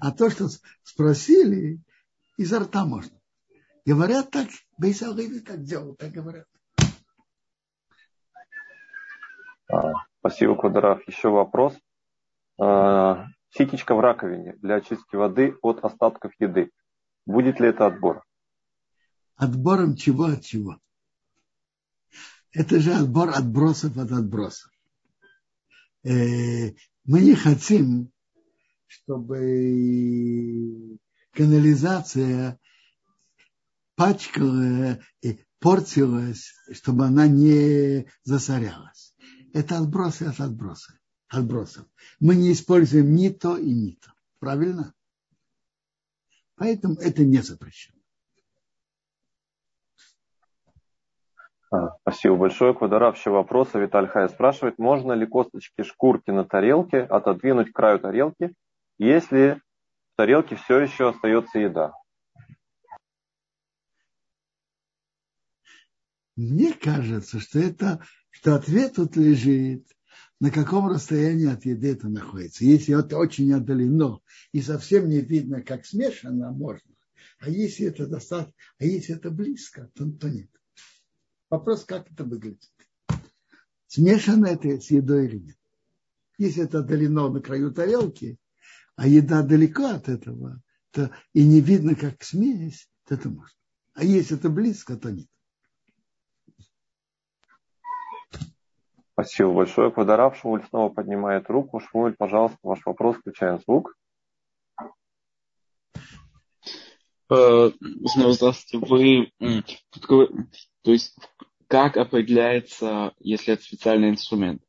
А то, что спросили, изо рта можно. Говорят так, Бейсалгиви так делал, так говорят. А, спасибо, Кударов. Еще вопрос. А, ситечка в раковине для очистки воды от остатков еды. Будет ли это отбор? Отбором чего от чего? Это же отбор отбросов от отбросов. Э, мы не хотим, чтобы канализация пачкала и портилась, чтобы она не засорялась. Это отбросы от отбросы. отбросов. Мы не используем ни то и ни то. Правильно? Поэтому это не запрещено. Спасибо большое. Квадоравщий вопрос. Виталий Хай спрашивает, можно ли косточки шкурки на тарелке отодвинуть к краю тарелки, если в тарелке все еще остается еда? Мне кажется, что это, что ответ тут лежит, на каком расстоянии от еды это находится. Если это очень отдалено и совсем не видно, как смешано, можно. А если это достаточно, а если это близко, то, то нет. Вопрос, как это выглядит. Смешано это с едой или нет. Если это отдалено на краю тарелки, а еда далеко от этого, то и не видно, как смесь, то это можно. А если это близко, то нет. Спасибо большое. Квадарав Шмуль снова поднимает руку. Шмуль, пожалуйста, ваш вопрос, включаем звук. Снова здравствуйте. Вы, то есть, как определяется, если это специальный инструмент?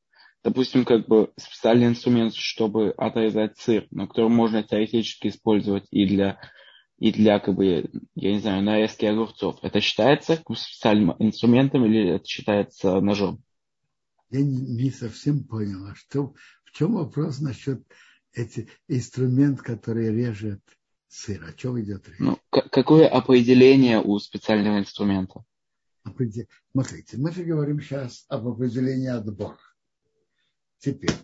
Допустим, как бы специальный инструмент, чтобы отрезать сыр, но который можно теоретически использовать и для, и для, как бы, я не знаю, нарезки огурцов. Это считается специальным инструментом или это считается ножом? Я не, не совсем понял, а что, в чем вопрос насчет эти инструмент, который режет сыр? О чем идет речь? Ну, какое определение у специального инструмента? Смотрите, мы же говорим сейчас об определении отбора. Теперь,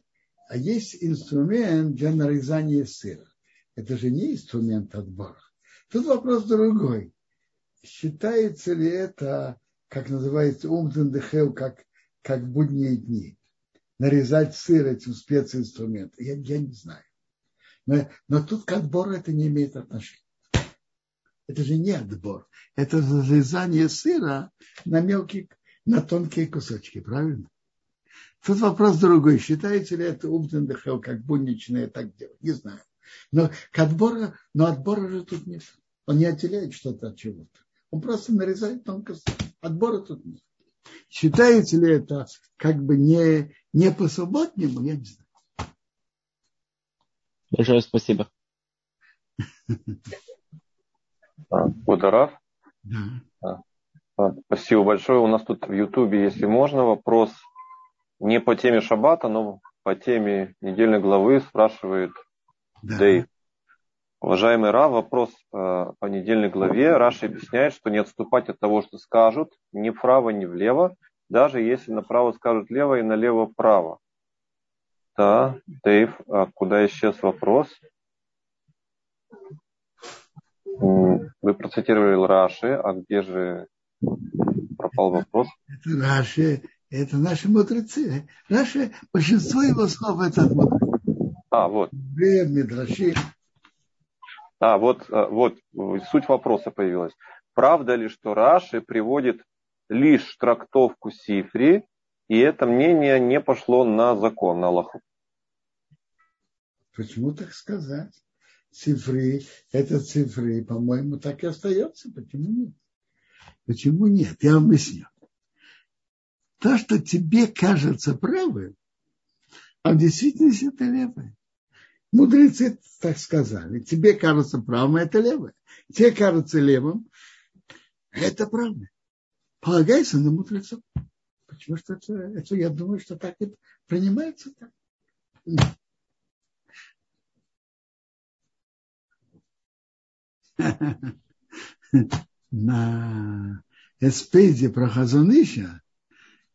а есть инструмент для нарезания сыра. Это же не инструмент отбора. Тут вопрос другой. Считается ли это, как называется, умдендехел, как, как будние дни? Нарезать сыр этим специнструментом? Я, я не знаю. Но, но тут к отбору это не имеет отношения. Это же не отбор. Это разрезание сыра на мелкие, на тонкие кусочки, правильно? Тут вопрос другой. Считаете ли это умдендехел, как будничное так делать? Не знаю. Но к отбору, но отбора же тут нет. Он не отделяет что-то от чего-то. Он просто нарезает тонко. Отбора тут нет. Считаете ли это как бы не, не по субботнему, я не знаю. Большое спасибо. Ударав? Да. Спасибо большое. У нас тут в Ютубе, если можно, вопрос не по теме Шаббата, но по теме недельной главы спрашивает да. Дэйв. Уважаемый Ра, вопрос э, по недельной главе. Раша объясняет, что не отступать от того, что скажут, ни вправо, ни влево, даже если направо скажут лево и налево право. Да, Дэйв, а куда исчез вопрос? Вы процитировали Раши, а где же пропал вопрос? Это Раши, это наши мудрецы. Раши, большинство его слов это от А, вот. Медраши. А, вот, а, вот суть вопроса появилась. Правда ли, что Раши приводит лишь трактовку Сифри, и это мнение не пошло на закон, на Аллаху? Почему так сказать? Цифры, это цифры, по-моему, так и остается. Почему нет? Почему нет? Я вам объясню. То, что тебе кажется правым, а в действительности это левое. Мудрецы так сказали. Тебе кажется правым, а это левое. Тебе кажется левым, а это правое. Полагайся на мудрецов. Почему что это, это, я думаю, что так и принимается так. на эспеде про Хазуныша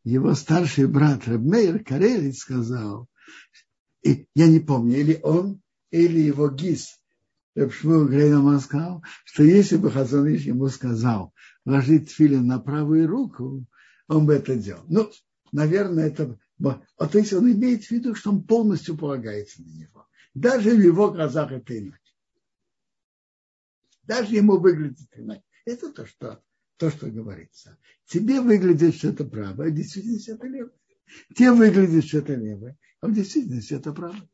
его старший брат Рабмейр Карелич сказал, и я не помню, или он, или его гис, Рабшмур Грейнаман сказал, что если бы Хазуныш ему сказал ложить филин на правую руку, он бы это делал. Ну, наверное, это... А то есть он имеет в виду, что он полностью полагается на него. Даже в его глазах это иначе. Даже ему выглядит иначе. Это то, что, то, что говорится. Тебе выглядит, что это правое, а в это левое. Тебе выглядит, что это левое, а в действительности это правое.